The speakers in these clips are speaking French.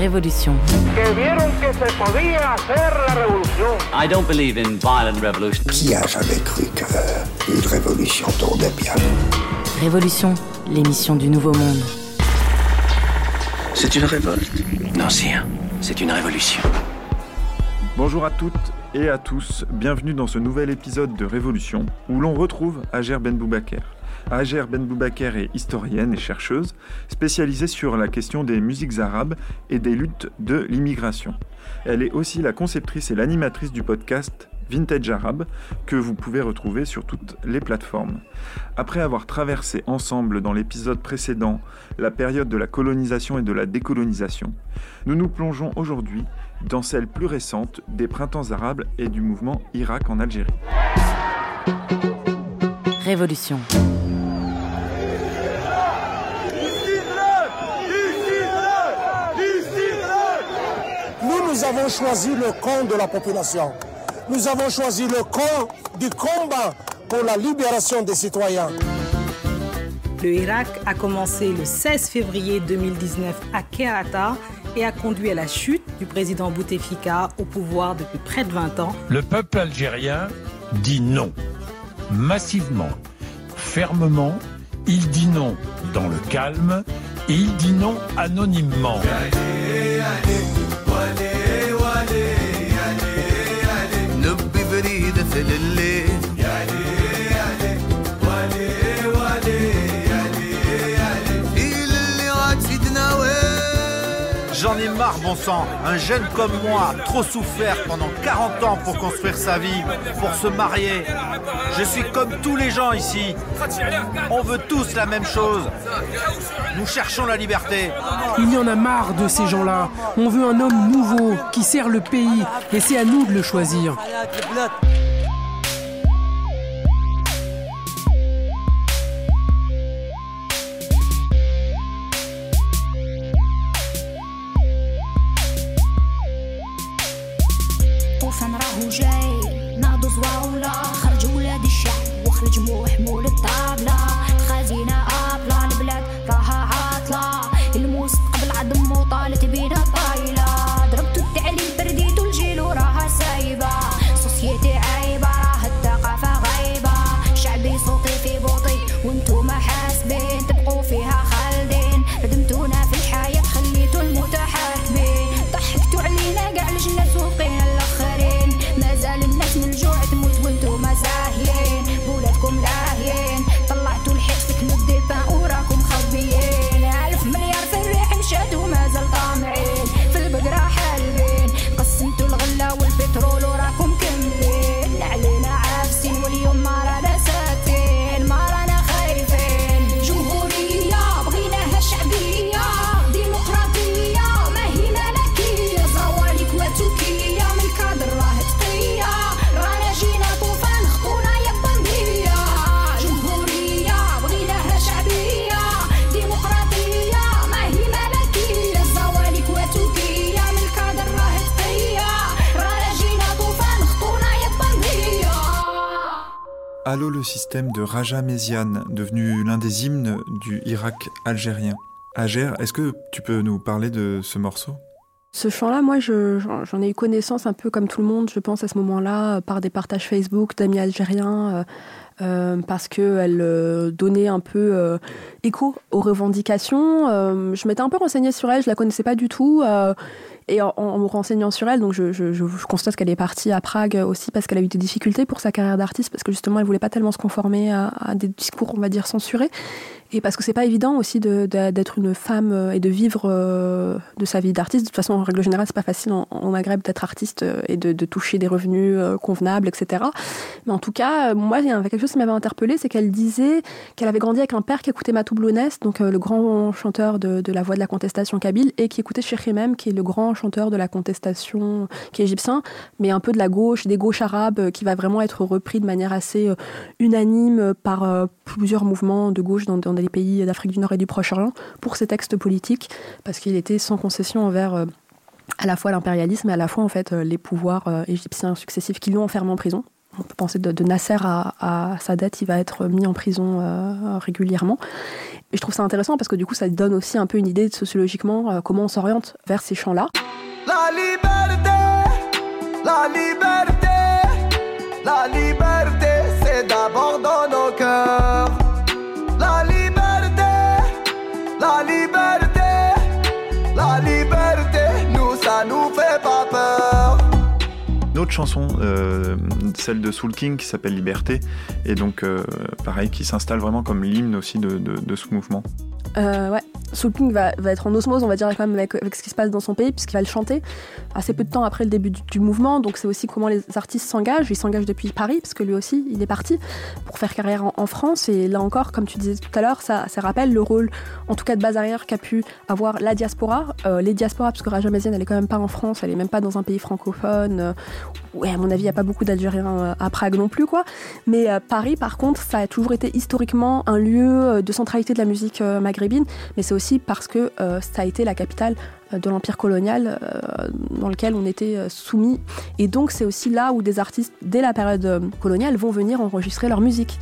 Révolution. I don't believe in violent revolution. Qui a jamais cru qu'une révolution tournait bien? Révolution, l'émission du Nouveau Monde. C'est une révolte. Non, c'est un. C'est une révolution. Bonjour à toutes et à tous, bienvenue dans ce nouvel épisode de Révolution où l'on retrouve Ager Ben Boubaker. Ager Ben Boubaker est historienne et chercheuse spécialisée sur la question des musiques arabes et des luttes de l'immigration. Elle est aussi la conceptrice et l'animatrice du podcast Vintage Arabe que vous pouvez retrouver sur toutes les plateformes. Après avoir traversé ensemble dans l'épisode précédent la période de la colonisation et de la décolonisation, nous nous plongeons aujourd'hui dans celle plus récente des printemps arabes et du mouvement Irak en Algérie. Révolution. Nous, avons choisi le camp de la population. Nous avons choisi le camp du combat pour la libération des citoyens. Le Irak a commencé le 16 février 2019 à Kerata et a conduit à la chute du président Bouteflika au pouvoir depuis près de 20 ans. Le peuple algérien dit non, massivement, fermement. Il dit non dans le calme et il dit non anonymement. Bon sang. Un jeune comme moi, trop souffert pendant 40 ans pour construire sa vie, pour se marier. Je suis comme tous les gens ici. On veut tous la même chose. Nous cherchons la liberté. Il y en a marre de ces gens-là. On veut un homme nouveau qui sert le pays et c'est à nous de le choisir. Allô le système de Raja Méziane, devenu l'un des hymnes du Irak algérien. Ager, est-ce que tu peux nous parler de ce morceau? Ce chant-là, moi, je- j'en ai eu connaissance un peu comme tout le monde, je pense, à ce moment-là, euh, par des partages Facebook d'amis algériens, euh, parce qu'elle euh, donnait un peu euh, écho aux revendications. Euh, je m'étais un peu renseignée sur elle, je la connaissais pas du tout. et en, me renseignant sur elle, donc je, constate qu'elle est partie à Prague aussi parce qu'elle a eu des difficultés pour sa carrière d'artiste, parce que justement, elle voulait pas tellement se conformer à, des discours, on va dire, censurés. Et parce que c'est pas évident aussi d'être une femme et de vivre de sa vie d'artiste. De toute façon, en règle générale, c'est pas facile en, en Maghreb d'être artiste et de, toucher des revenus convenables, etc. Mais en tout cas, moi, il y avait quelque chose qui m'avait interpellée, c'est qu'elle disait qu'elle avait grandi avec un père qui écoutait Matou Blounès, donc euh, le grand chanteur de, la voix de la contestation kabyle, et qui écoutait Hemem, qui est le grand chanteur de la contestation, qui est égyptien, mais un peu de la gauche, des gauches arabes, euh, qui va vraiment être repris de manière assez euh, unanime par plusieurs mouvements de gauche dans, les pays d'Afrique du Nord et du Proche-Orient pour ses textes politiques, parce qu'il était sans concession envers à la fois l'impérialisme et à la fois en fait les pouvoirs égyptiens successifs qui l'ont enfermé en prison on peut penser de, de Nasser à, à, Sadat, il va être mis en prison euh, régulièrement. Et je trouve ça intéressant parce que du coup, ça donne aussi un peu une idée sociologiquement euh, comment on s'oriente vers ces champs-là. Chanson, euh, celle de Soul King qui s'appelle Liberté, et donc euh, pareil, qui s'installe vraiment comme l'hymne aussi de, ce mouvement. Euh, Soul King va, être en osmose, on va dire, quand même avec, ce qui se passe dans son pays, puisqu'il va le chanter assez peu de temps après le début du, mouvement. Donc c'est aussi comment les artistes s'engagent. Il s'engage depuis Paris, parce que lui aussi, il est parti pour faire carrière en, France. Et là encore, comme tu disais tout à l'heure, ça, rappelle le rôle, en tout cas de base arrière, qu'a pu avoir la diaspora. Euh, les diasporas, parce que Raja elle quand même pas en France, elle est même pas dans un pays francophone. Euh, ouais, à mon avis, il n'y a pas beaucoup d'Algériens à Prague non plus, quoi. Mais Paris, par contre, ça a toujours été historiquement un lieu de centralité de la musique maghrébine. Mais c'est aussi parce que euh, ça a été la capitale de l'empire colonial euh, dans lequel on était euh, soumis. Et donc c'est aussi là où des artistes, dès la période coloniale, vont venir enregistrer leur musique.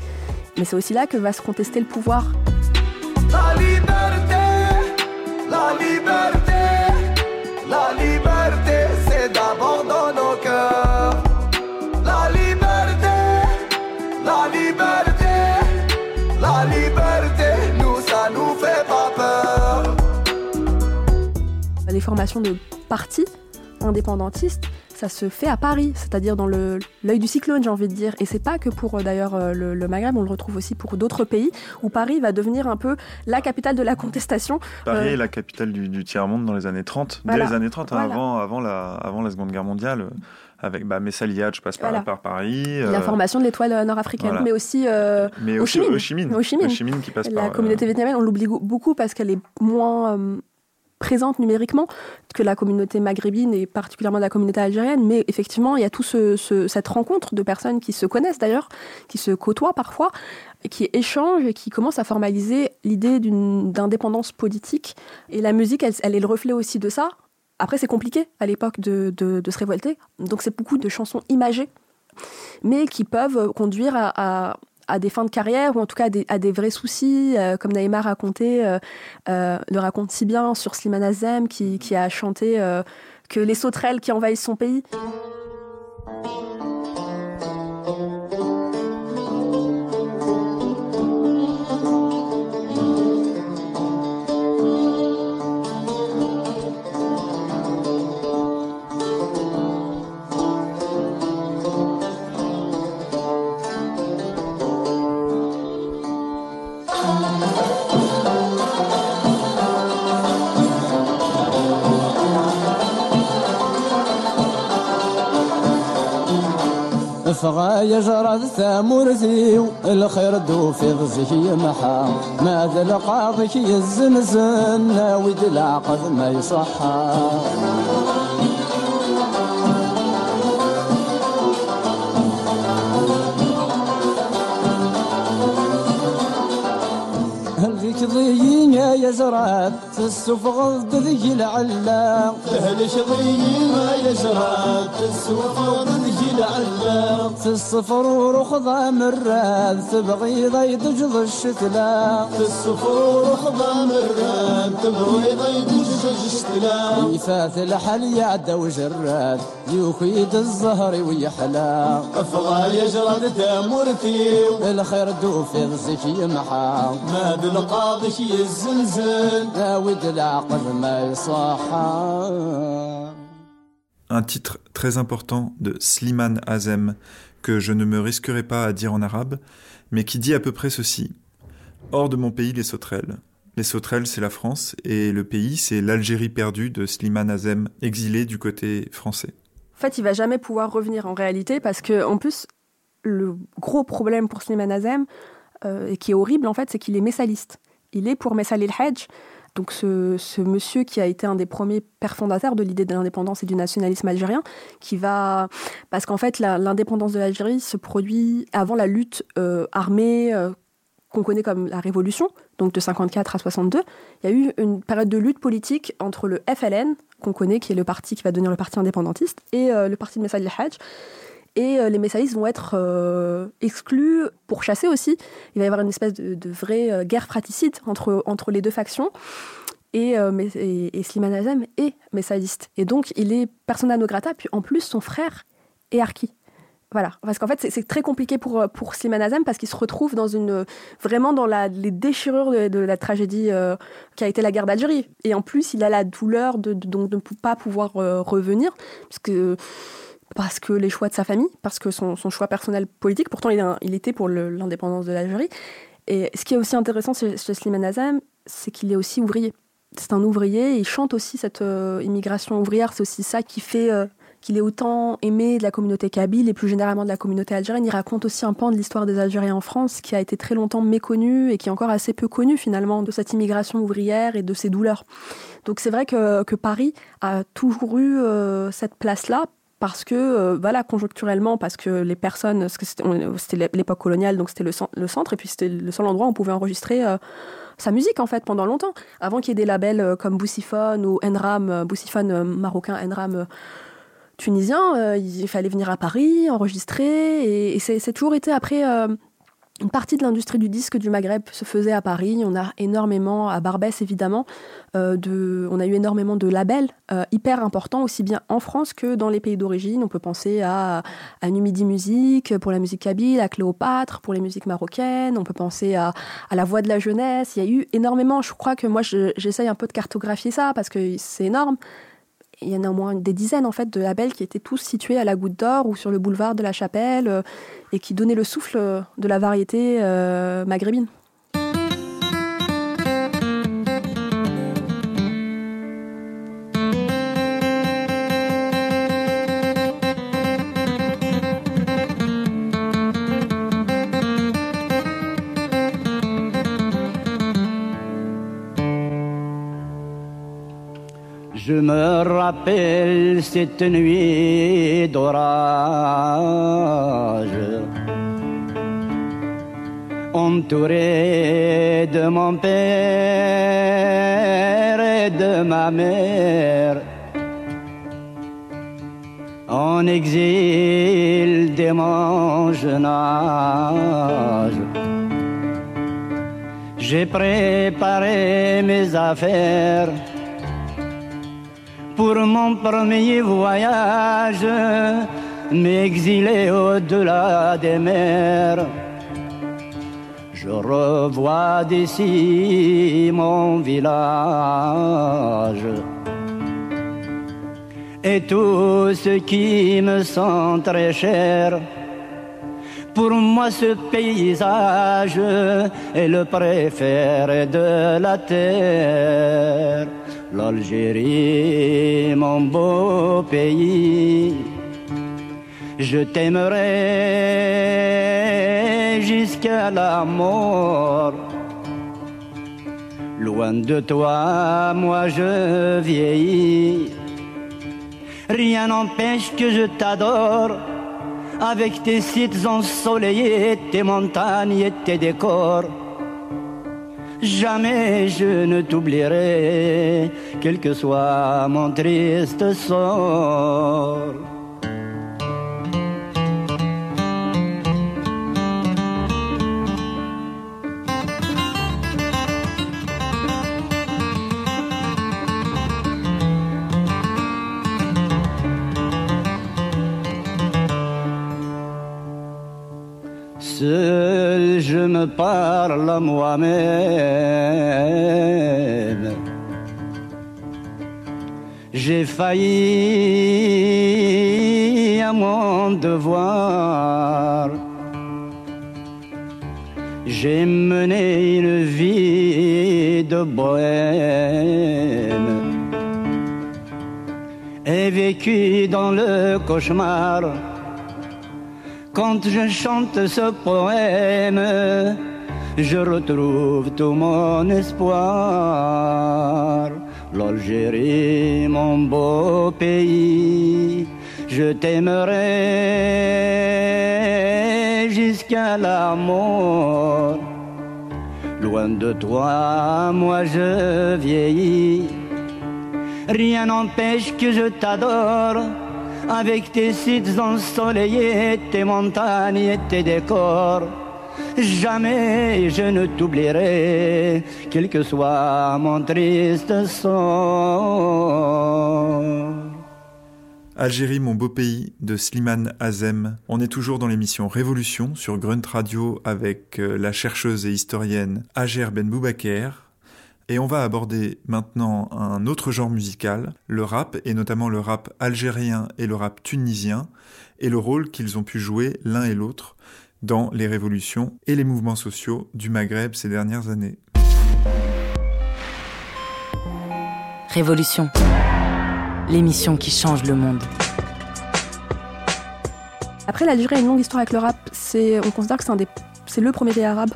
Mais c'est aussi là que va se contester le pouvoir. La liberté, la liberté, la liberté, Les formations de partis indépendantistes, ça se fait à Paris, c'est-à-dire dans l'œil du cyclone, j'ai envie de dire. Et c'est pas que pour d'ailleurs le, le, Maghreb, on le retrouve aussi pour d'autres pays, où Paris va devenir un peu la capitale de la contestation. Paris euh, est la capitale du, du tiers-monde dans les années 30, voilà. dès les années 30, hein, avant, avant, la, avant la Seconde Guerre mondiale. Avec bah, Messaliad, je passe par, voilà. par Paris. Euh... La formation de l'étoile nord-africaine, voilà. mais aussi euh, mais Ho Chi Minh. Ho Chi Minh. Ho Chi Minh. Ho Chi Minh qui passe la par, communauté euh... vietnamienne, on l'oublie beaucoup parce qu'elle est moins euh, présente numériquement que la communauté maghrébine et particulièrement la communauté algérienne, mais effectivement, il y a tout ce, ce, cette rencontre de personnes qui se connaissent d'ailleurs, qui se côtoient parfois, qui échangent et qui commencent à formaliser l'idée d'indépendance politique. Et la musique, elle, elle est le reflet aussi de ça. Après, c'est compliqué à l'époque de, de, se révolter, donc c'est beaucoup de chansons imagées, mais qui peuvent conduire à à des fins de carrière ou en tout cas à des, vrais soucis, euh, comme Naïma racontait, euh, euh, le raconte si bien sur Slimane Azem qui, a chanté que les sauterelles qui envahissent son pays. يجرى الثامرثي الخير دو في ضزي يمحى ما تلقى القاضي الزنزن ناوي العقد ما يصحى ضيين يا زرات السفغ ذي العلا تهلش ضيين يا زرات السفغ في الصفر وخضام الراد تبغي ضيد جض الشتلا في الصفر وخضام الراد تبغي ضيد جض الشتلا يفات الحل يعدى وجراد يوكيد الزهر ويحلى. افغال يجرد تامورتي الخير دوفي ضزك يمحى. ما بالقاضي يزلزل ناود العقل ما يصحى Un titre très important de Slimane Azem que je ne me risquerai pas à dire en arabe, mais qui dit à peu près ceci. Hors de mon pays, les sauterelles. Les sauterelles, c'est la France, et le pays, c'est l'Algérie perdue de Slimane Azem, exilé du côté français. En fait, il va jamais pouvoir revenir en réalité, parce que, en plus, le gros problème pour Slimane Azem, euh, et qui est horrible, en fait, c'est qu'il est messaliste. Il est pour Messal el-Hajj, donc ce, monsieur qui a été un des premiers pères fondateurs de l'idée de l'indépendance et du nationalisme algérien, qui va... Parce qu'en fait, l'indépendance de l'Algérie se produit avant la lutte euh, armée euh, qu'on connaît comme la Révolution, donc de 54 à 62. Il y a eu une période de lutte politique entre le FLN, qu'on connaît, qui est le parti qui va devenir le parti indépendantiste, et euh, le parti de Messal el-Hajj. Et les messaïstes vont être exclus pour chasser aussi. Il va y avoir une espèce de, vraie guerre fratricide entre, entre les deux factions. Et, et, Slimane Azem est messaïste. Et donc, il est persona non grata, puis en plus, son frère est archi. Voilà, parce qu'en fait, c'est très compliqué pour, pour Slimane Azem parce qu'il se retrouve dans une, vraiment dans les déchirures de, la tragédie euh, qui a été la guerre d'Algérie. Et en plus, il a la douleur de, de, de ne pas pouvoir euh, revenir parce que, parce que les choix de sa famille, parce que son, choix personnel politique, pourtant il, était pour l'indépendance de l'Algérie. Et ce qui est aussi intéressant chez, Slimane Azem, c'est qu'il est aussi ouvrier. C'est un ouvrier, il chante aussi cette euh, immigration ouvrière, c'est aussi ça qui fait qu'il est autant aimé de la communauté kabyle et plus généralement de la communauté algérienne. Il raconte aussi un pan de l'histoire des Algériens en France qui a été très longtemps méconnu et qui est encore assez peu connu finalement de cette immigration ouvrière et de ses douleurs. Donc c'est vrai que, que, Paris a toujours eu euh, cette place-là parce que, euh, voilà, conjoncturellement, parce que les personnes, c'était l'époque coloniale, donc c'était le, centre, et puis c'était le seul endroit où on pouvait enregistrer euh, sa musique, en fait, pendant longtemps. Avant qu'il y ait des labels comme Boussiphone ou Enram, Boussiphone marocain, Enram tunisien, euh, il fallait venir à Paris, enregistrer, et, c'est toujours été après. Euh, une partie de l'industrie du disque du Maghreb se faisait à Paris. On a énormément, à Barbès évidemment, euh, on a eu énormément de labels hyper importants, aussi bien en France que dans les pays d'origine. On peut penser à, à Numidi Musique pour la musique kabyle, à Cléopâtre pour les musiques marocaines. On peut penser à, La Voix de la Jeunesse. Il y a eu énormément. Je crois que moi, j'essaye un peu de cartographier ça parce que c'est énorme il y en a au moins des dizaines en fait de labels qui étaient tous situés à la Goutte d'Or ou sur le boulevard de la Chapelle euh, et qui donnaient le souffle de la variété euh, maghrébine. Me rappelle cette nuit d'orage, entouré de mon père et de ma mère, en exil des mon J'ai préparé mes affaires pour mon premier voyage, m'exiler au-delà des mers. Je revois d'ici mon village et tout ce qui me sent très cher. Pour moi, ce paysage est le préféré de la terre l'Algérie, mon beau pays. Je t'aimerai jusqu'à la mort. Loin de toi, moi je vieillis. Rien n'empêche que je t'adore avec tes sites ensoleillés, tes montagnes et tes décors. Jamais je ne t'oublierai, quel que soit mon triste sort. Je me parle à moi-même. J'ai failli à mon devoir. J'ai mené une vie de bohème et vécu dans le cauchemar quand je chante ce poème, je retrouve tout mon espoir. L'Algérie, mon beau pays, je t'aimerai jusqu'à la mort. Loin de toi, moi je vieillis. Rien n'empêche que je t'adore avec tes sites ensoleillés, tes montagnes et tes décors. Jamais je ne t'oublierai, quel que soit mon triste sort. Algérie, mon beau pays, de Slimane Azem. On est toujours dans l'émission Révolution sur Grunt Radio avec euh, la chercheuse et historienne Ager Ben Boubaker. Et on va aborder maintenant un autre genre musical, le rap, et notamment le rap algérien et le rap tunisien, et le rôle qu'ils ont pu jouer l'un et l'autre dans les révolutions et les mouvements sociaux du Maghreb ces dernières années. Révolution. L'émission qui change le monde. Après, l'Algérie a une longue histoire avec le rap. C'est, on considère que c'est un des c'est le premier pays arabe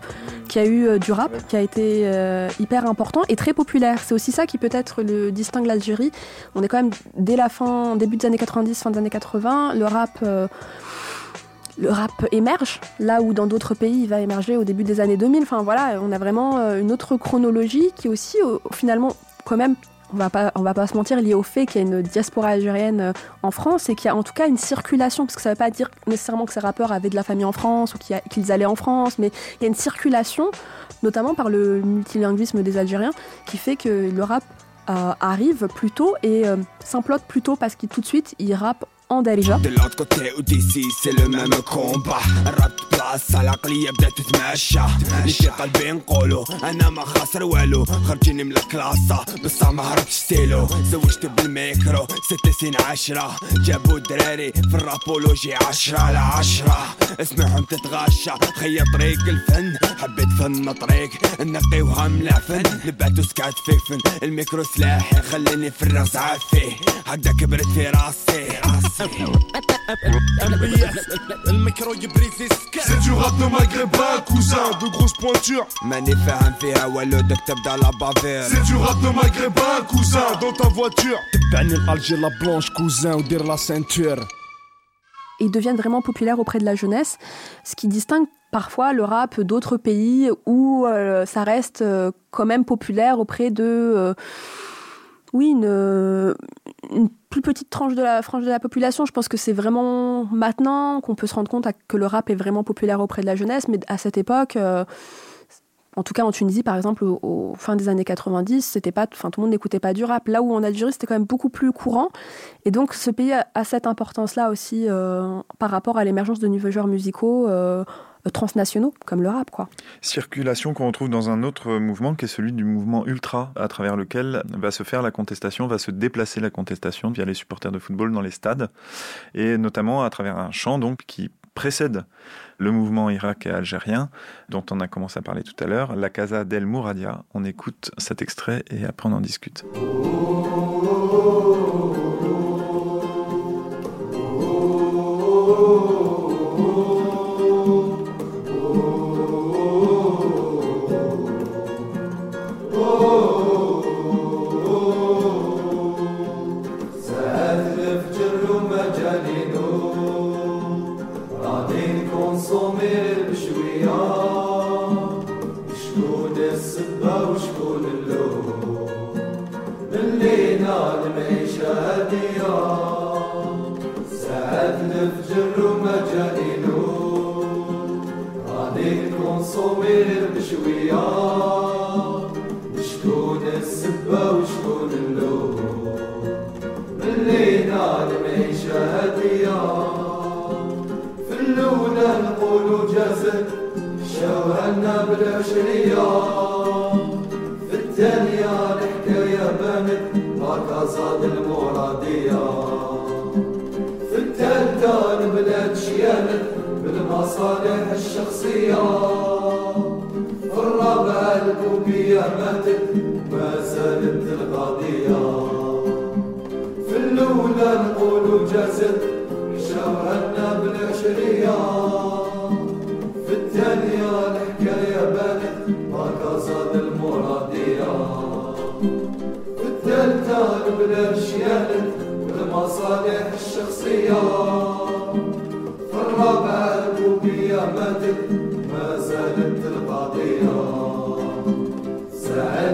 qui a eu euh, du rap, qui a été euh, hyper important et très populaire. C'est aussi ça qui peut-être le distingue l'Algérie. On est quand même dès la fin, début des années 90, fin des années 80, le rap. euh, le rap émerge, là où dans d'autres pays il va émerger au début des années 2000. Enfin voilà, on a vraiment une autre chronologie qui est aussi finalement quand même, on va pas, va pas se mentir, liée au fait qu'il y a une diaspora algérienne euh, en France et qu'il y a en tout cas une circulation, parce que ça veut pas dire nécessairement que ces rappeurs avaient de la famille en France ou qu'ils allaient en France, mais il y a une circulation, notamment par le multilinguisme des Algériens, qui fait que le rap euh, arrive plus tôt et euh, s'implote plus tôt parce qu'il tout de suite il rappe Darija. De l'autre côté ou d'ici c'est le même combat. الراب بلاصة العقلية بدات تتماشى في قلبي نقولو أنا ما خاسر والو خرجيني من الكلاسة بصح ما هربتش ستيلو زوجت بالميكرو ست سنين عشرة جابوا دراري في الرابولوجي عشرة على عشرة اسمعهم تتغاشى خيا طريق الفن حبيت فن طريق نقيوها من العفن لبعت وسكات فيفن الميكرو سلاحي خليني في الراس عافي هكذا كبرت في راسي راسي C'est du rap de maghrébin, cousin, de grosses pointures. Mané faire un VA, ouais, le docteur dans la bavère. C'est du rap de maghrébin, cousin, dans ta voiture. T'es Alger la blanche, cousin, ou dire la ceinture ils deviennent vraiment populaires auprès de la jeunesse, ce qui distingue parfois le rap d'autres pays où euh, ça reste euh, quand même populaire auprès de... Euh oui, une, une plus petite tranche de la frange de la population. Je pense que c'est vraiment maintenant qu'on peut se rendre compte que le rap est vraiment populaire auprès de la jeunesse, mais à cette époque. euh, en tout cas, en Tunisie, par exemple, au, fin des années 90, c'était pas, enfin, tout le monde n'écoutait pas du rap. Là où en Algérie, c'était quand même beaucoup plus courant. Et donc, ce pays a, a cette importance-là aussi euh, par rapport à l'émergence de nouveaux genres musicaux euh, transnationaux, comme le rap. Quoi. Circulation qu'on retrouve dans un autre mouvement qui est celui du mouvement ultra, à travers lequel va se faire la contestation, va se déplacer la contestation via les supporters de football dans les stades, et notamment à travers un chant donc, qui précède le mouvement irak et algérien dont on a commencé à parler tout à l'heure, la Casa del Mouradia. On écoute cet extrait et après on en discute. نكونسومي بشوية. شكون السبة وشكون اللوم ملينا المعيشة هادية. في الأولى نقولوا جازت شوهنا بالعشرية. في الثانية الحكاية بانت هكذا المرادية. في الثالثة البلاد شيانت بالمصالح الشخصية. حالك وقيامتك ما سالت القضية في الأولى نقول جازت حشاوها لنا بالعشرية في الثانية الحكاية بانت ما قصد المرادية في الثالثة البلاد شيالت والمصالح الشخصية في الرابعة القومية ماتت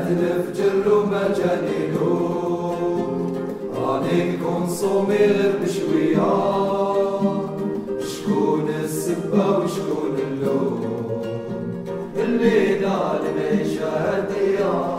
تلف جر مجانينو راني كونسومي غير بشوية. شكون السبة وشكون اللوم. الليلة المعيشة هادية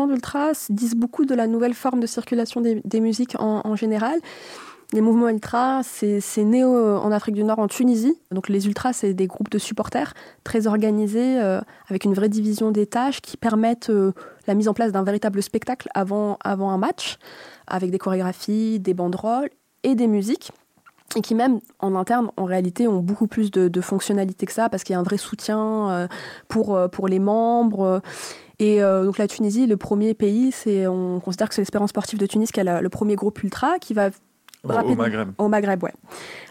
chants d'ultra disent beaucoup de la nouvelle forme de circulation des, musiques en, général. Les mouvements ultra, c'est né en Afrique du Nord, en Tunisie. Donc les ultras, c'est des groupes de supporters très organisés, euh, avec une vraie division des tâches qui permettent euh, la mise en place d'un véritable spectacle avant, avant un match, avec des chorégraphies, des banderoles et des musiques et qui même en interne, en réalité, ont beaucoup plus de, fonctionnalités que ça, parce qu'il y a un vrai soutien euh, pour, euh, pour les membres. Et euh, donc la Tunisie, le premier pays, c'est on considère que c'est l'Espérance sportive de Tunis qui a le premier groupe ultra, qui va au, au Maghreb. Au Maghreb, ouais.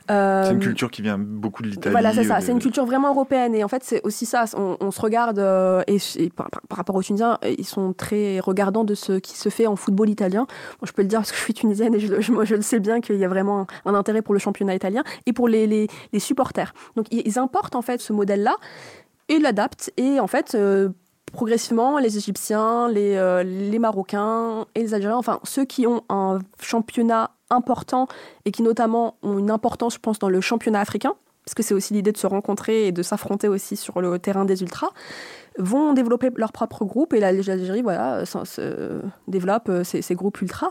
Euh, c'est une culture qui vient beaucoup de l'Italie. Voilà, c'est ça. de... C'est une culture vraiment européenne. Et en fait, c'est aussi ça. On, on se regarde, euh, et, et par, par, rapport aux Tunisiens, ils sont très regardants de ce qui se fait en football italien. Bon, je peux le dire parce que je suis tunisienne et je, je, moi, je le sais bien qu'il y a vraiment un, un, intérêt pour le championnat italien et pour les, les, les supporters. Donc, ils importent en fait ce modèle-là et l'adaptent. Et en fait, euh, progressivement, les Égyptiens, les, euh, les Marocains et les Algériens, enfin ceux qui ont un championnat important et qui notamment ont une importance, je pense, dans le championnat africain, parce que c'est aussi l'idée de se rencontrer et de s'affronter aussi sur le terrain des ultras, vont développer leur propre groupe et l'Algérie, voilà, se, se développe ces, ces, groupes ultras.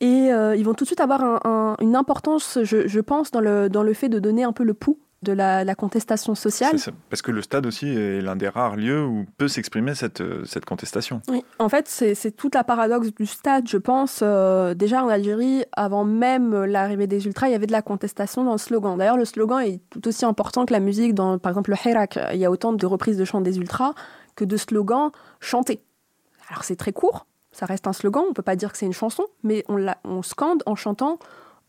Et euh, ils vont tout de suite avoir un, un, une importance, je, je, pense, dans le, dans le fait de donner un peu le pouls de la, la, contestation sociale. Ça, parce que le stade aussi est l'un des rares lieux où peut s'exprimer cette, cette contestation. Oui, en fait, c'est toute la paradoxe du stade, je pense. Euh, déjà en Algérie, avant même l'arrivée des ultras, il y avait de la contestation dans le slogan. D'ailleurs, le slogan est tout aussi important que la musique. Dans, par exemple, le Hirak, il y a autant de reprises de chants des ultras que de slogans chantés. Alors c'est très court, ça reste un slogan, on ne peut pas dire que c'est une chanson, mais on, on scande en chantant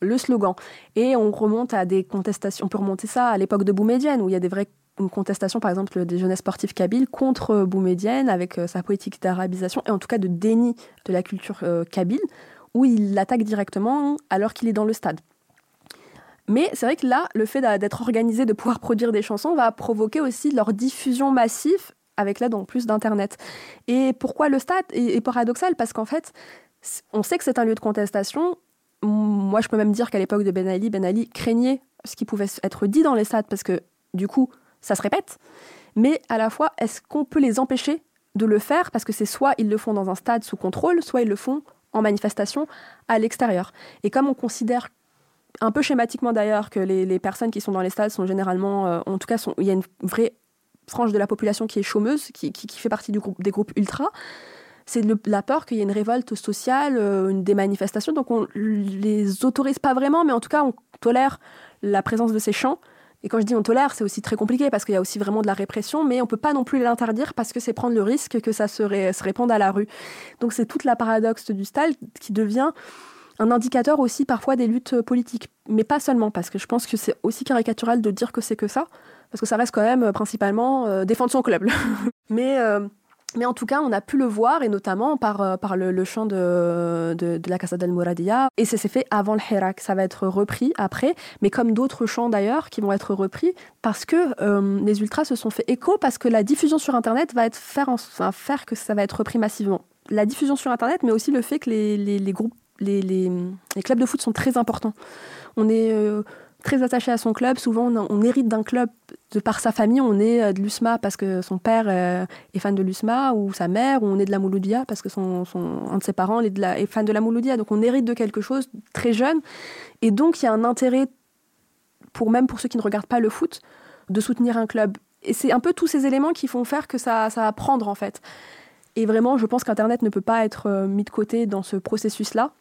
le slogan. Et on remonte à des contestations, on peut remonter ça à l'époque de Boumedienne, où il y a des vraies une contestation, par exemple, des jeunesses sportives kabyles contre Boumedienne, avec euh, sa politique d'arabisation, et en tout cas de déni de la culture euh, kabyle, où il l'attaque directement alors qu'il est dans le stade. Mais c'est vrai que là, le fait d'être organisé, de pouvoir produire des chansons, va provoquer aussi leur diffusion massive avec l'aide en plus d'Internet. Et pourquoi le stade est paradoxal? Parce qu'en fait, on sait que c'est un lieu de contestation, moi, je peux même dire qu'à l'époque de Ben Ali, Ben Ali craignait ce qui pouvait être dit dans les stades parce que, du coup, ça se répète. Mais à la fois, est-ce qu'on peut les empêcher de le faire parce que c'est soit ils le font dans un stade sous contrôle, soit ils le font en manifestation à l'extérieur. Et comme on considère un peu schématiquement d'ailleurs que les, personnes qui sont dans les stades sont généralement, euh, en tout cas, il y a une vraie frange de la population qui est chômeuse, qui, qui, qui fait partie du groupe, des groupes ultra, c'est la peur qu'il y ait une révolte sociale, euh, des manifestations. Donc on les autorise pas vraiment, mais en tout cas on tolère la présence de ces chants. Et quand je dis on tolère, c'est aussi très compliqué parce qu'il y a aussi vraiment de la répression, mais on peut pas non plus l'interdire parce que c'est prendre le risque que ça se, ré, se répande à la rue. Donc c'est toute la paradoxe du style qui devient un indicateur aussi parfois des luttes politiques, mais pas seulement parce que je pense que c'est aussi caricatural de dire que c'est que ça, parce que ça reste quand même principalement euh, défendre son club. mais euh, mais en tout cas, on a pu le voir, et notamment par, euh, par le, chant de, de, la Casa del Mouradia. Et ça s'est fait avant le Hirak. Ça va être repris après, mais comme d'autres chants d'ailleurs qui vont être repris, parce que euh, les ultras se sont fait écho, parce que la diffusion sur Internet va être faire, enfin, faire que ça va être repris massivement. La diffusion sur Internet, mais aussi le fait que les, les, groupes, les, les, clubs de foot sont très importants. On est... Euh, très attaché à son club. Souvent, on, hérite d'un club de par sa famille. On est de l'USMA parce que son père euh, est fan de l'USMA, ou sa mère, ou on est de la Mouloudia parce que son, un de ses parents est, est fan de la Mouloudia. Donc, on hérite de quelque chose très jeune. Et donc, il y a un intérêt, pour même pour ceux qui ne regardent pas le foot, de soutenir un club. Et c'est un peu tous ces éléments qui font faire que ça, ça va prendre, en fait. Et vraiment, je pense qu'Internet ne peut pas être mis de côté dans ce processus-là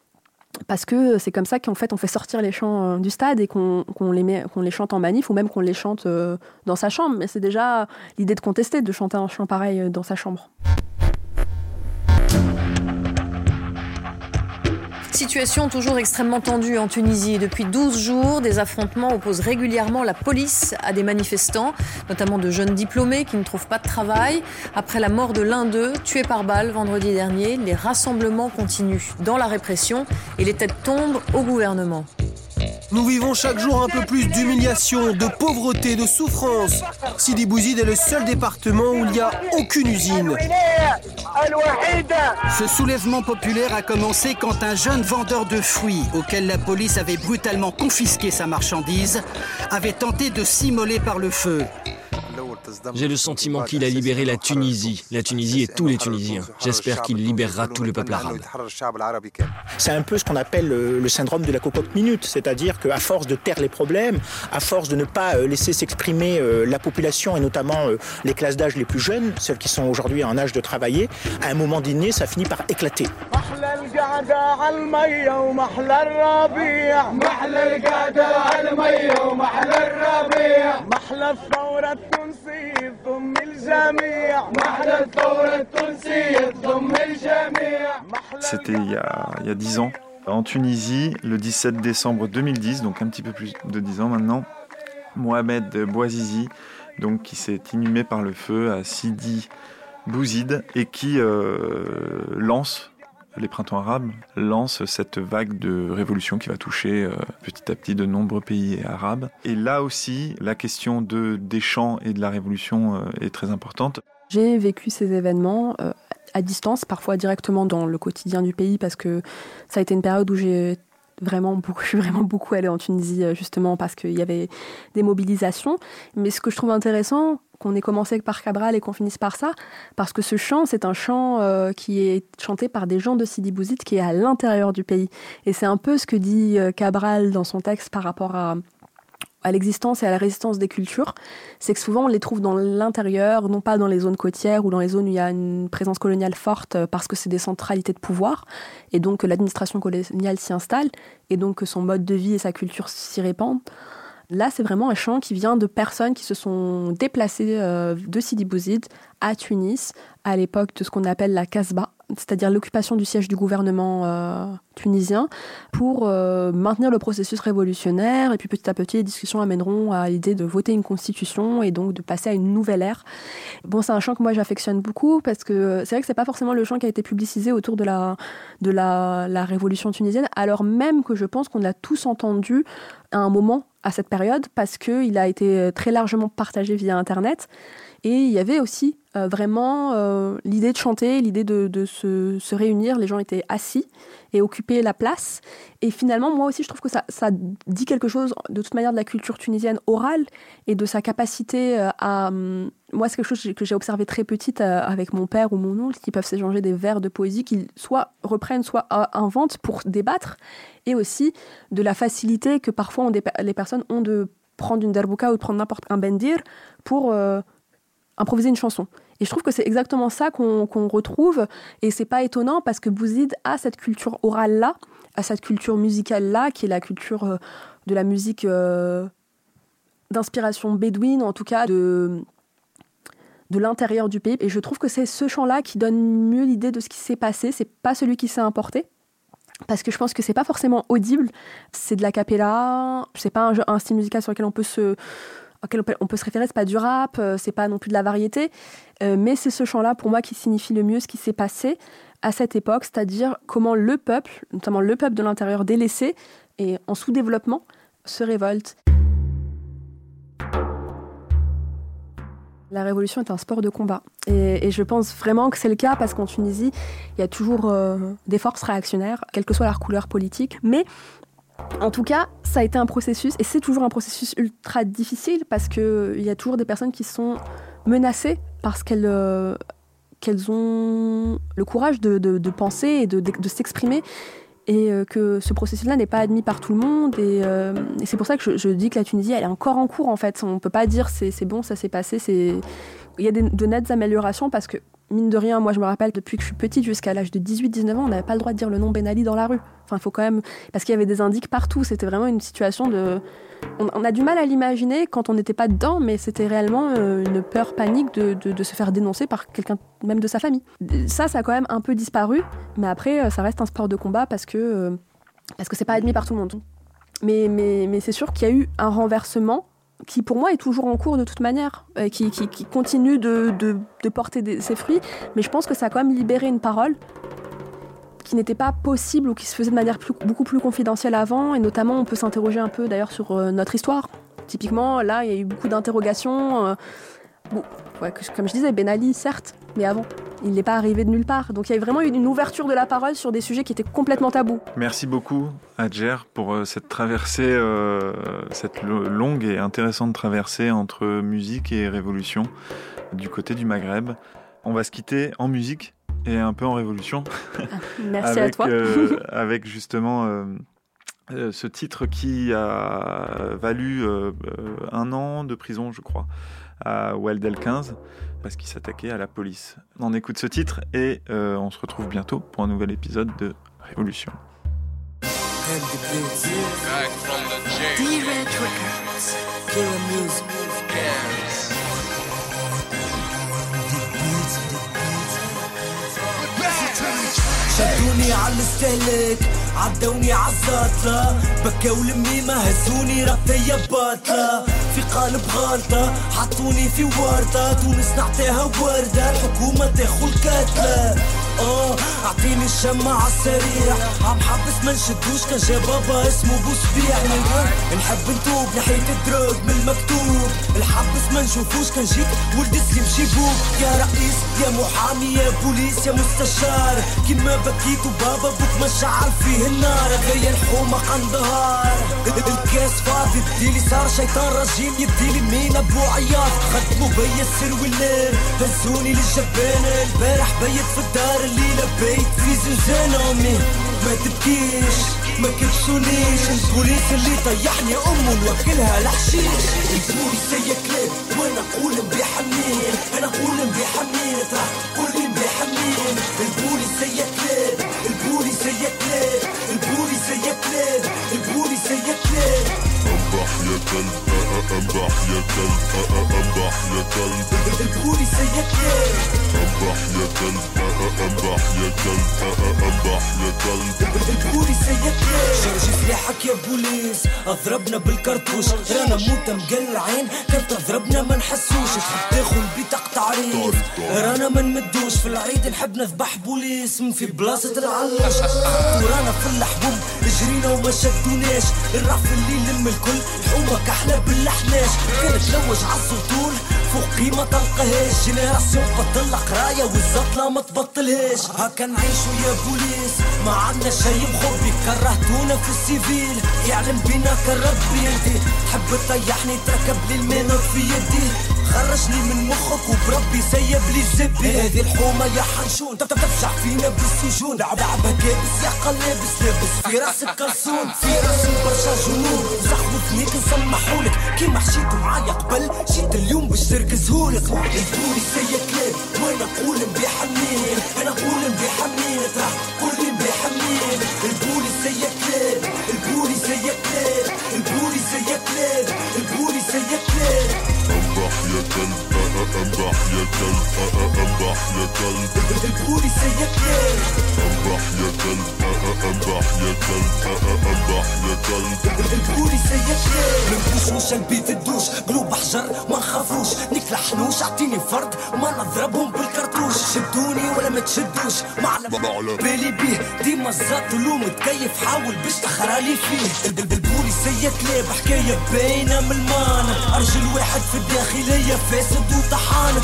parce que c'est comme ça qu'en fait on fait sortir les chants du stade et qu'on qu les, les chante en manif ou même qu'on les chante dans sa chambre. Mais c'est déjà l'idée de contester, de chanter un chant pareil dans sa chambre. Situation toujours extrêmement tendue en Tunisie. Depuis 12 jours, des affrontements opposent régulièrement la police à des manifestants, notamment de jeunes diplômés qui ne trouvent pas de travail. Après la mort de l'un d'eux, tué par balle vendredi dernier, les rassemblements continuent dans la répression et les têtes tombent au gouvernement. Nous vivons chaque jour un peu plus d'humiliation, de pauvreté, de souffrance. Sidi Bouzid est le seul département où il n'y a aucune usine. Ce soulèvement populaire a commencé quand un jeune vendeur de fruits, auquel la police avait brutalement confisqué sa marchandise, avait tenté de s'immoler par le feu. J'ai le sentiment qu'il a libéré la Tunisie, la Tunisie et tous les Tunisiens. J'espère qu'il libérera tout le peuple arabe. C'est un peu ce qu'on appelle le, syndrome de la cocotte minute, c'est-à-dire qu'à force de taire les problèmes, à force de ne pas euh, laisser s'exprimer euh, la population et notamment euh, les classes d'âge les plus jeunes, celles qui sont aujourd'hui en âge de travailler, à un moment donné, ça finit par éclater. محلى القعدة على المية ومحلى الربيع محلى القعدة على المية ومحلى الربيع محلى الثورة التونسية تضم الجميع محلى الثورة التونسية تضم الجميع C'était il y a, il y a 10 ans, en Tunisie, le 17 décembre 2010, donc un petit peu plus de 10 ans maintenant, Mohamed Bouazizi, donc, qui s'est inhumé par le feu à Sidi Bouzid et qui euh, lance les printemps arabes lance cette vague de révolution qui va toucher euh, petit à petit de nombreux pays arabes. Et là aussi, la question de, des champs et de la révolution euh, est très importante. J'ai vécu ces événements euh, à distance, parfois directement dans le quotidien du pays, parce que ça a été une période où j'ai vraiment beaucoup, je suis vraiment beaucoup en Tunisie justement parce qu'il y avait des mobilisations. Mais ce que je trouve intéressant, qu'on ait commencé par Cabral et qu'on finisse par ça, parce que ce chant, c'est un chant euh, qui est chanté par des gens de Sidi Bouzid qui est à l'intérieur du pays. Et c'est un peu ce que dit euh, Cabral dans son texte par rapport à à l'existence et à la résistance des cultures, c'est que souvent on les trouve dans l'intérieur, non pas dans les zones côtières ou dans les zones où il y a une présence coloniale forte euh, parce que c'est des centralités de pouvoir et donc que l'administration coloniale s'y installe et donc que son mode de vie et sa culture s'y répandent. Là, c'est vraiment un chant qui vient de personnes qui se sont déplacées euh, de Sidi Bouzid à Tunis à l'époque de ce qu'on appelle la Casbah, c'est-à-dire l'occupation du siège du gouvernement euh, tunisien pour euh, maintenir le processus révolutionnaire. Et puis petit à petit, les discussions amèneront à l'idée de voter une constitution et donc de passer à une nouvelle ère. Bon, c'est un chant que moi j'affectionne beaucoup parce que c'est vrai que c'est pas forcément le chant qui a été publicisé autour de la, de la, la révolution tunisienne, alors même que je pense qu'on l'a tous entendu à un moment à cette période parce qu'il a été très largement partagé via Internet. Et il y avait aussi euh, vraiment euh, l'idée de chanter, l'idée de, se, se, réunir. Les gens étaient assis et occupaient la place. Et finalement, moi aussi, je trouve que ça, ça dit quelque chose, de toute manière, de la culture tunisienne orale et de sa capacité euh, à... Moi, c'est quelque chose que j'ai observé très petite avec mon père ou mon oncle, qui peuvent s'échanger des vers de poésie qu'ils soit reprennent, soit inventent pour débattre. Et aussi de la facilité que parfois on, les personnes ont de prendre une derbouka ou de prendre n'importe un bendir pour improviser une chanson. Et je trouve que c'est exactement ça qu'on qu retrouve. Et c'est pas étonnant parce que Bouzid a cette culture orale-là, a cette culture musicale-là, qui est la culture euh, de la musique euh, d'inspiration bédouine, en tout cas de, de l'intérieur du pays. Et je trouve que c'est ce chant-là qui donne mieux l'idée de ce qui s'est passé. C'est pas celui qui s'est importé. Parce que je pense que c'est pas forcément audible. C'est de la capella. C'est pas un style musical sur lequel on peut se on peut se référer, c'est pas du rap, c'est pas non plus de la variété, euh, mais c'est ce chant-là pour moi qui signifie le mieux ce qui s'est passé à cette époque, c'est-à-dire comment le peuple, notamment le peuple de l'intérieur délaissé et en sous-développement, se révolte. La révolution est un sport de combat. Et, et je pense vraiment que c'est le cas parce qu'en Tunisie, il y a toujours euh, des forces réactionnaires, quelle que soit leur couleur politique. Mais en tout cas, ça a été un processus, et c'est toujours un processus ultra difficile parce qu'il y a toujours des personnes qui sont menacées parce qu'elles euh, qu'elles ont le courage de, penser et de, s'exprimer et euh, que ce processus-là n'est pas admis par tout le monde. Et, euh, c'est pour ça que je, dis que la Tunisie, elle est encore en cours en fait. On ne peut pas dire c'est bon, ça s'est passé, il y a des, de nettes améliorations parce que, mine de rien, moi je me rappelle depuis que je suis petite jusqu'à l'âge de 18-19 ans, on n'avait pas le droit de dire le nom Ben Ali dans la rue. Enfin, il faut quand même. Parce qu'il y avait des indices partout. C'était vraiment une situation de. On, a du mal à l'imaginer quand on n'était pas dedans, mais c'était réellement euh, une peur panique de se faire dénoncer par quelqu'un, même de sa famille. Ça, ça a quand même un peu disparu, mais après, euh, ça reste un sport de combat parce que. euh, parce que c'est pas admis par tout le monde. Mais, mais, mais c'est sûr qu'il y a eu un renversement qui pour moi est toujours en cours de toute manière, qui, qui, continue de, de, porter ses fruits, mais je pense que ça a quand même libéré une parole qui n'était pas possible ou qui se faisait de manière beaucoup plus confidentielle avant, et notamment on peut s'interroger un peu d'ailleurs sur euh, notre histoire. Typiquement, là, il y a eu beaucoup d'interrogations. euh, comme je disais, Ben Ali, certes, mais avant, il n'est pas arrivé de nulle part. Donc il y a vraiment eu une ouverture de la parole sur des sujets qui étaient complètement tabous. Merci beaucoup, Adjer, pour euh, cette traversée, euh, cette lo- longue et intéressante traversée entre musique et révolution du côté du Maghreb. On va se quitter en musique et un peu en révolution. Merci à avec, toi. euh, avec justement euh, euh, ce titre qui a valu euh, euh, un an de prison, je crois, à Waldel 15, parce qu'il s'attaquait à la police. On écoute ce titre et euh, on se retrouve bientôt pour un nouvel épisode de Révolution. Back from the J. D-Red Records. Killer music. Yes. شدوني على الستهلك عدوني عالزاطلة بكاو لميمة هزوني رقية باطلة في قالب غلطة حطوني في وردة تونس نعطيها وردة. الحكومة تاخو الكتلة آه أعطيني الشمع عالسريع عم حبس ما نشدوش كان جا بابا اسمه بوسبيع نحب نتوب ناحية الدروب من المكتوب. الحبس ما نشوفوش كان جيت ولد سليم شيبوب يا رئيس يا محامي يا بوليس يا مستشار. كيما بكيت وبابا بوك ما شعل فيه النار. غير الحومة قندهار الكاس فاضي بديلي صار شيطان رجيم. يديلي مين ابو عياط. خدموا بيا السر والليل هزوني للجبانة البارح بيت في الدار. الليلة بيت في زنزانة. امي ما تبكيش. ما كبسونيش البوليس اللي طيحني أمه نوكلها الحشيش. البوليس هي كلاب وأنا أقول بحنين أنا أقول ترى كل بحنين البوليس هي كلاب البوليس هي كلاب البوليس هي كلاب البوليس هي كلاب انبح يا كلب انبح يا كلب انبح يا كلب البوليس هي كلاب انبح يا كلب انبح يا كلب انبح يا كلب البوليس هي كلاب شرجي سلاحك يا بوليس أضربنا بالكرتوش. رانا موتة مقلعين كان تضربنا ما نحسوش. تحب تاخذ بطاقة عريس رانا ما نمدوش. في العيد نحب نذبح بوليس من في بلاصة العلاش ورانا في الحبوب جرينا وما شدوناش الرعف اللي يلم الكل الحومة كحلة بالحناش كانت تلوج عالسطول فوق قيمة تلقاهاش. جينيراسيون بطل قراية والزطلة ما تبطلهاش. هكا نعيشوا يا بوليس ما عندنا شي مخبي كرهتونا في السيفيل. يعلم بينا كربي انت تحب تطيحني تركب لي في يدي. خرجني من مخك وبربي سيب لي زبي هذه الحومة يا حنشون تفشع فينا بالسجون. لعبة كابس يا قلابس لابس. في راسك كرسون في راسي برشا جنون. زخموا فيك نسمحولك كيما حشيت معايا قبل جيت اليوم باش تركزهولك. الدوري سيا كلاب وأنا نقول نبيع منين؟ أنا نقول نبيع منين؟ ترى قول لي نبيع منين؟ البولي سيا كلاب البولي سيا كلاب البولي سيا كلاب البولي سيا كلاب. I can أمرح يا كلب أمرح يا كلب البولي سيبكي أمرح يا كلب أمرح يا كلب أمرح يا كلب البولي سيبكي منبوش مش البيت الدوش قلوب حجر ما نخافوش نكلع حنوش اعطيني فرد ما نضربهم بالكرتوش شدوني ولا ما تشدوش ما على بالي بيه ديما الزات ولوم تكيف حاول باش تخرالي فيه البولي سيكلي بحكاية باينة من المانا رجل واحد في الداخلية فاسد وطلع وطحان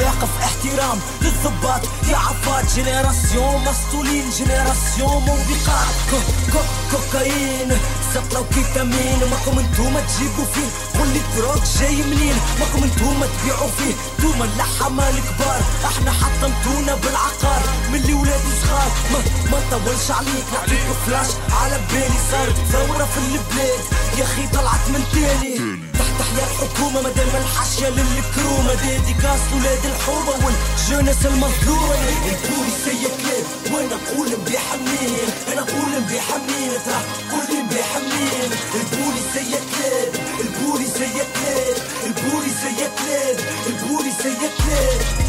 واقف احترام للضباط. يا عفات جينيراسيون مسطولين جينيراسيون موبقات. كو كو كوكايين. سطلة وكيتامين. ماكم انتوما تجيبوا فيه. قولي دروك جاي منين؟ ماكم انتوما تبيعوا فيه. انتوما اللحمة الكبار إحنا حطمتونا بالعقار. من اللي ولاد صغار. ما ما طولش عليك. نعطيك فلاش على بالي صارت ثورة في البلاد. يا أخي طلعت من تاني تحيا الحكومة مادام الحشية للكرومة. ديديكاس ولاد الحرمة والجنس المظلومة. يقول سي كلاب وأنا أقول بيحمين أنا أقول بيحمين ترى قول بيحمين البولي سي كلاب البولي سي كلاب البولي سي كلاب البولي سي كلاب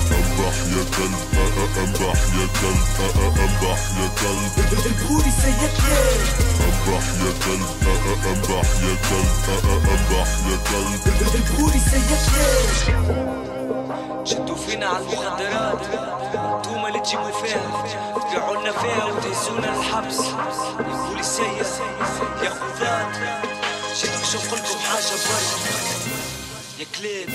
انبح يا كلب انبح يا كلب انبح يا كلب البوليسية كلاب انبح يا كلب انبح يا كلب انبح يا كلب البوليسية كلاب شدوا فينا على المخدرات انتوما اللي تجيبوا فيها تبيعوا لنا فيها وتهزونا الحبس البوليسية يا خذات شدوا شوف لكم حاجة برا يا كلاب